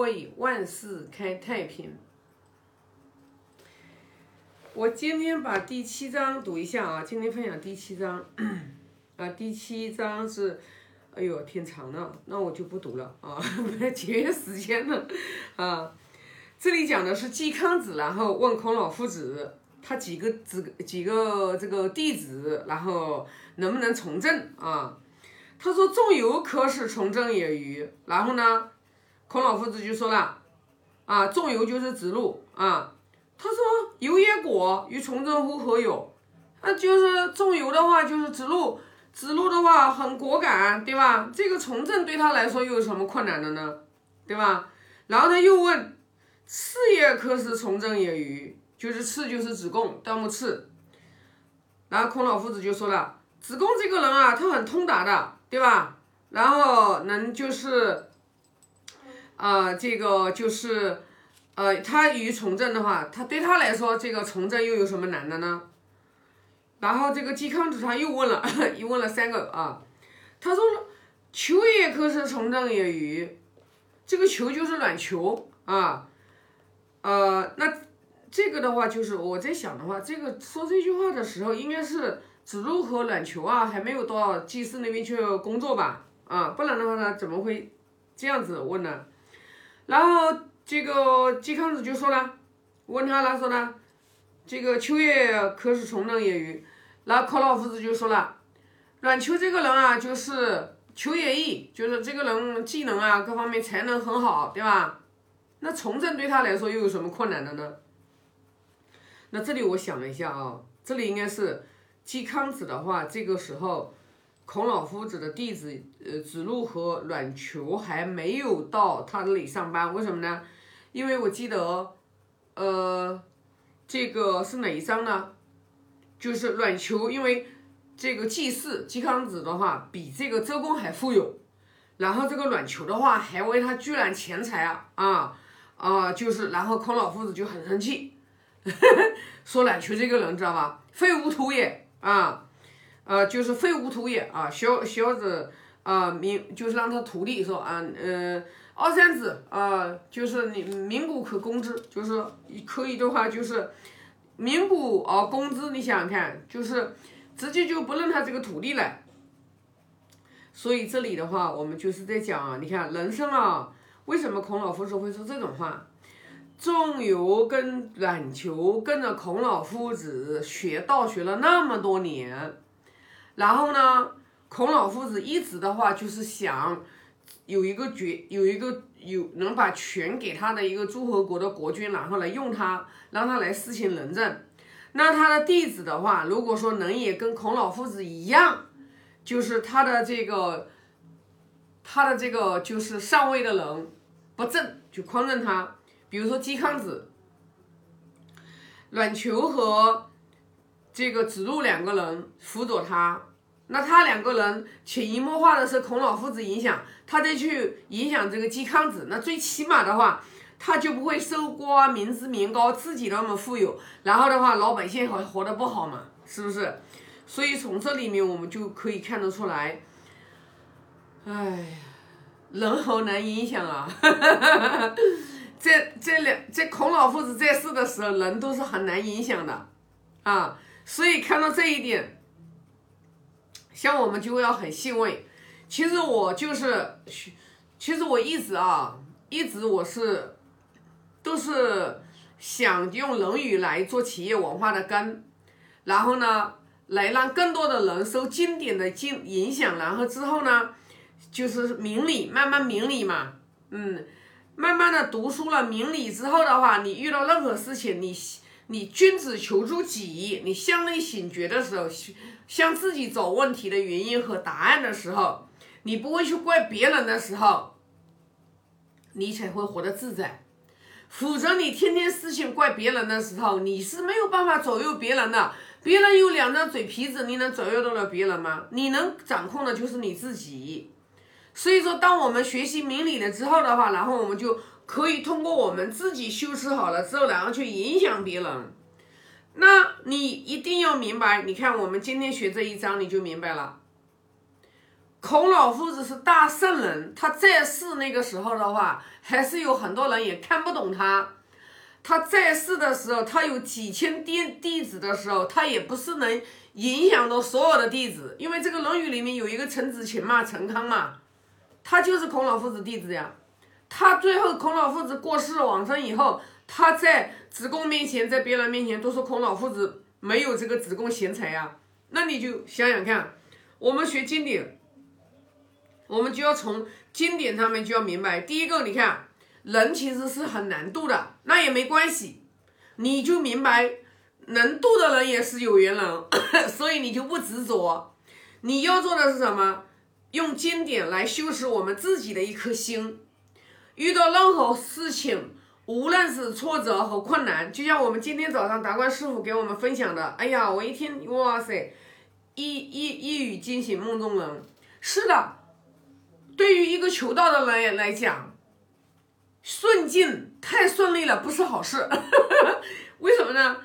为万事开太平。我今天把第七章读一下啊，今天分享第七章，啊，第七章是，哎呦，挺长的，那我就不读了啊，节约时间了啊。这里讲的是嵇康子，然后问孔老夫子，他几个子几个这个弟子，然后能不能从政啊？他说：“仲由可使从政也与？”然后呢，孔老夫子就说了：“啊，仲由就是子路啊。”他说：“由也果，与从政乎何有？”那就是仲由的话就是子路，子路的话很果敢，对吧？这个从政对他来说又有什么困难的呢？对吧？然后他又问。次也可使从政也与？就是次就是子贡，盗墓次。然后孔老夫子就说了，子贡这个人啊，他很通达的，对吧？然后能就是，啊，这个就是，呃，他与从政的话，他对他来说，这个从政又有什么难的呢？然后这个嵇康子他又问了，又问了三个啊，他说，求也可是从政也与？这个求就是卵求啊。呃，那这个的话，就是我在想的话，这个说这句话的时候，应该是子路和卵求啊，还没有到祭祀那边去工作吧？啊，不然的话呢，怎么会这样子问呢？然后这个嵇康子就说了，问他了，说呢，这个秋叶可使从政也与？然后孔老夫子就说了，阮秋这个人啊，就是求也易，就是这个人技能啊，各方面才能很好，对吧？那从政对他来说又有什么困难的呢？那这里我想了一下啊，这里应该是嵇康子的话，这个时候孔老夫子的弟子呃子路和冉求还没有到他那里上班，为什么呢？因为我记得呃这个是哪一章呢？就是冉求因为这个祭祀嵇康子的话比这个周公还富有，然后这个冉求的话还为他聚揽钱财啊啊。啊，就是，然后孔老夫子就很生气，说冉求这个人知道吧？废无土也啊，呃，就是废无土也啊，小小子啊，名就是让他徒弟说啊，呃，二三子啊，就是你名不可攻之，就是可以的话就是名不而攻之，你想想看，就是直接就不认他这个徒弟了。所以这里的话，我们就是在讲啊，你看人生啊。为什么孔老夫子会说这种话？仲由跟冉求跟着孔老夫子学道学了那么多年，然后呢，孔老夫子一直的话就是想有一个绝有一个有能把权给他的一个诸侯国的国君，然后来用他，让他来施行仁政。那他的弟子的话，如果说能也跟孔老夫子一样，就是他的这个。他的这个就是上位的人不正，就匡正他。比如说嵇康子、冉求和这个子路两个人辅佐他，那他两个人潜移默化的是孔老夫子影响，他再去影响这个嵇康子，那最起码的话，他就不会搜刮民脂民膏，自己那么富有，然后的话老百姓还活得不好嘛，是不是？所以从这里面我们就可以看得出来。哎，人好难影响啊！这这两这孔老夫子在世的时候，人都是很难影响的啊。所以看到这一点，像我们就要很欣慰。其实我就是，其实我一直啊，一直我是都是想用《论语》来做企业文化的根，然后呢，来让更多的人受经典的经影响，然后之后呢。就是明理，慢慢明理嘛，嗯，慢慢的读书了，明理之后的话，你遇到任何事情，你你君子求诸己，你向内醒觉的时候，向自己找问题的原因和答案的时候，你不会去怪别人的时候，你才会活得自在。否则你天天事情怪别人的时候，你是没有办法左右别人的。别人有两张嘴皮子，你能左右得了别人吗？你能掌控的就是你自己。所以说，当我们学习明理了之后的话，然后我们就可以通过我们自己修持好了之后，然后去影响别人。那你一定要明白，你看我们今天学这一章，你就明白了。孔老夫子是大圣人，他在世那个时候的话，还是有很多人也看不懂他。他在世的时候，他有几千弟弟子的时候，他也不是能影响到所有的弟子，因为这个《论语》里面有一个陈子勤嘛，陈康嘛，他就是孔老夫子弟子呀。他最后孔老夫子过世往生以后，他在子贡面前，在别人面前都说孔老夫子没有这个子贡贤才呀。那你就想想看，我们学经典，我们就要从经典上面就要明白。第一个，你看人其实是很难度的，那也没关系，你就明白能度的人也是有缘人，所以你就不执着。你要做的是什么？用经典来修持我们自己的一颗心。遇到任何事情，无论是挫折和困难，就像我们今天早上达观师傅给我们分享的，哎呀，我一听，哇塞，一一一语惊醒梦中人。是的，对于一个求道的人来讲，顺境太顺利了不是好事。为什么呢？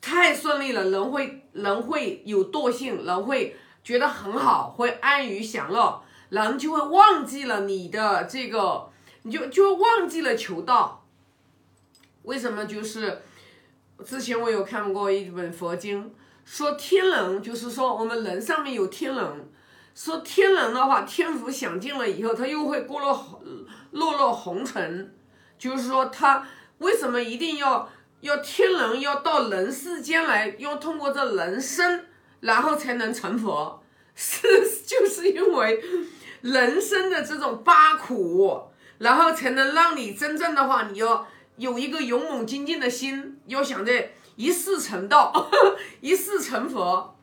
太顺利了，人会人会有惰性，人会觉得很好，会安于享乐，人就会忘记了你的这个。你就就忘记了求道，为什么？就是之前我有看过一本佛经，说天人，就是说我们人上面有天人，说天人的话，天福享尽了以后，他又会过落落落红尘，就是说他为什么一定要要天人要到人世间来，要通过这人生，然后才能成佛？是就是因为人生的这种八苦。然后才能让你真正的话，你要有一个勇猛精进的心，要想着一世成道，一世成佛，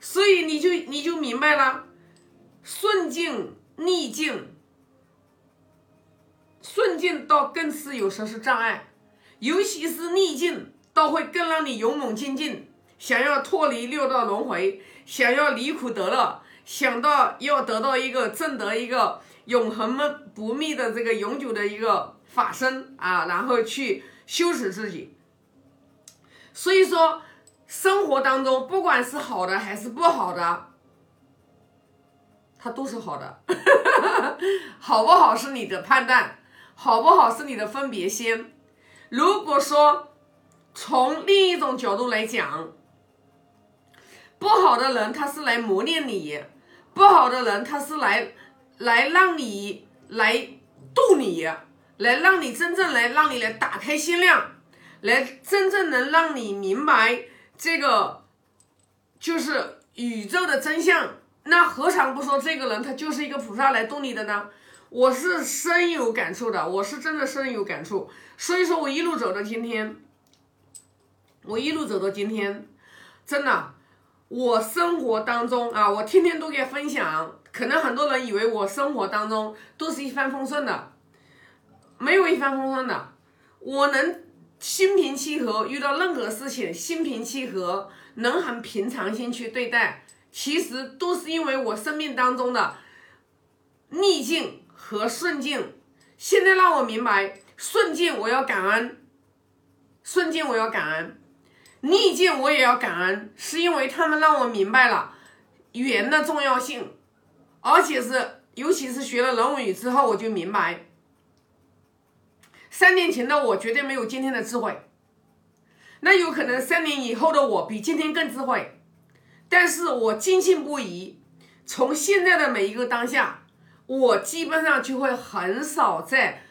所以你就你就明白了，顺境逆境，顺境倒更是有时候是障碍，尤其是逆境，倒会更让你勇猛精进，想要脱离六道轮回，想要离苦得乐，想到要得到一个正得一个。永恒不灭的这个永久的一个法身啊，然后去修持自己。所以说，生活当中不管是好的还是不好的，它都是好的。好不好是你的判断，好不好是你的分别心。如果说从另一种角度来讲，不好的人他是来磨练你，不好的人他是来。来让你来度你，来让你真正来让你来打开心量，来真正能让你明白这个就是宇宙的真相。那何尝不说这个人他就是一个菩萨来度你的呢？我是深有感触的，我是真的深有感触。所以说我一路走到今天，我一路走到今天，真的，我生活当中啊，我天天都给分享。可能很多人以为我生活当中都是一帆风顺的，没有一帆风顺的。我能心平气和，遇到任何事情心平气和，能很平常心去对待，其实都是因为我生命当中的逆境和顺境。现在让我明白，顺境我要感恩，顺境我要感恩，逆境我也要感恩，是因为他们让我明白了缘的重要性。而且是，尤其是学了《人文语》之后，我就明白，三年前的我绝对没有今天的智慧。那有可能三年以后的我比今天更智慧，但是我坚信不疑。从现在的每一个当下，我基本上就会很少再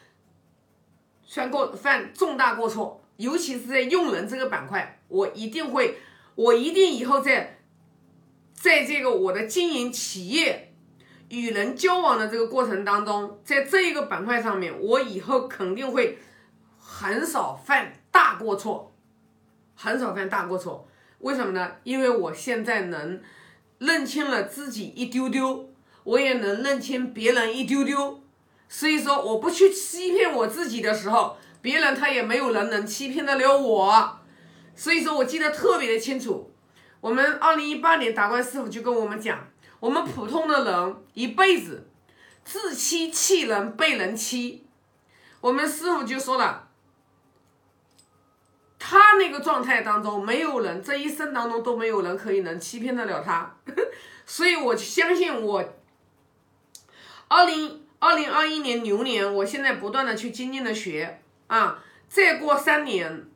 犯过犯重大过错，尤其是在用人这个板块，我一定会，我一定以后在，在这个我的经营企业。与人交往的这个过程当中，在这一个板块上面，我以后肯定会很少犯大过错，很少犯大过错。为什么呢？因为我现在能认清了自己一丢丢，我也能认清别人一丢丢。所以说，我不去欺骗我自己的时候，别人他也没有人能欺骗得了我。所以说我记得特别的清楚，我们二零一八年达观师傅就跟我们讲。我们普通的人一辈子自欺欺人，被人欺。我们师傅就说了，他那个状态当中，没有人这一生当中都没有人可以能欺骗得了他。所以我相信我二零二零二一年牛年，我现在不断的去精进的学啊，再过三年，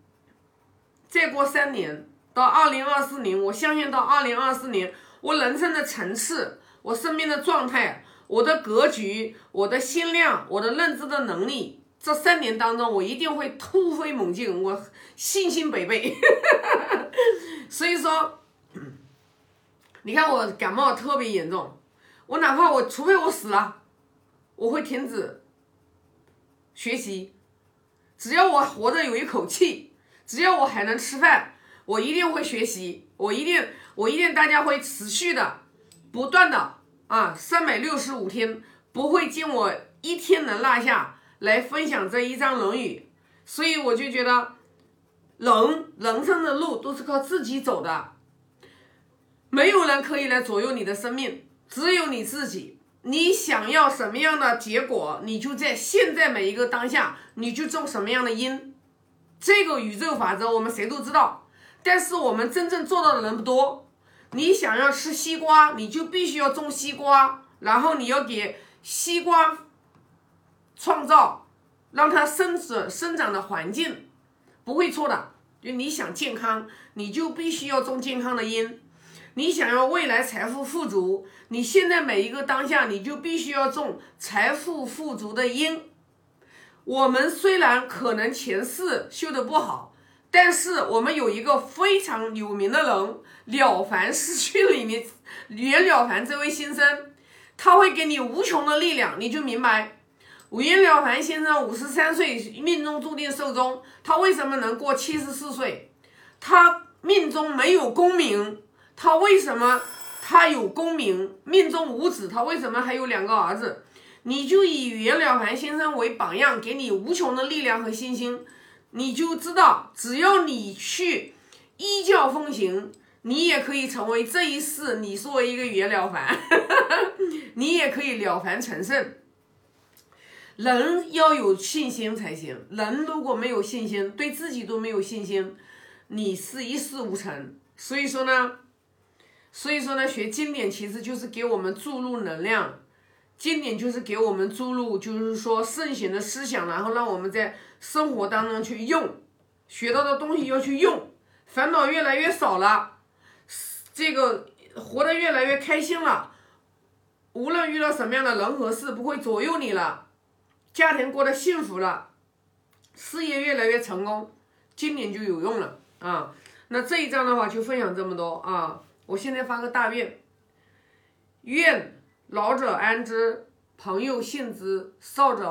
再过三年到二零二四年，我相信到二零二四年，我人生的层次，我身边的状态，我的格局，我的心量，我的认知的能力。这三年当中，我一定会突飞猛进，我信心百倍。所以说，你看我感冒特别严重，我哪怕我除非我死了，我会停止学习。只要我活着有一口气，只要我还能吃饭，我一定会学习。我一定，我一定，大家会持续的、不断的啊，三百六十五天不会见我一天能落下。来分享这一张《论语》，所以我就觉得，人人生的路都是靠自己走的，没有人可以来左右你的生命，只有你自己。你想要什么样的结果，你就在现在每一个当下，你就种什么样的因。这个宇宙法则我们谁都知道，但是我们真正做到的人不多。你想要吃西瓜，你就必须要种西瓜，然后你要给西瓜。创造让它生长生长的环境不会错的。就你想健康，你就必须要种健康的因；你想要未来财富富足，你现在每一个当下，你就必须要种财富富足的因。我们虽然可能前世修的不好，但是我们有一个非常有名的人《了凡四训》里面袁了凡这位先生，他会给你无穷的力量，你就明白。袁了凡先生五十三岁命中注定寿终，他为什么能过七十四岁？他命中没有功名，他为什么他有功名？命中无子，他为什么还有两个儿子？你就以袁了凡先生为榜样，给你无穷的力量和信心，你就知道，只要你去依教奉行，你也可以成为这一世你作为一个袁了凡，你也可以了凡成圣。人要有信心才行。人如果没有信心，对自己都没有信心，你是一事无成。所以说呢，所以说呢，学经典其实就是给我们注入能量，经典就是给我们注入，就是说圣贤的思想，然后让我们在生活当中去用，学到的东西要去用，烦恼越来越少了，这个活得越来越开心了。无论遇到什么样的人和事，不会左右你了。家庭过得幸福了，事业越来越成功，今年就有用了啊！那这一章的话就分享这么多啊！我现在发个大愿，愿老者安之，朋友信之，少者。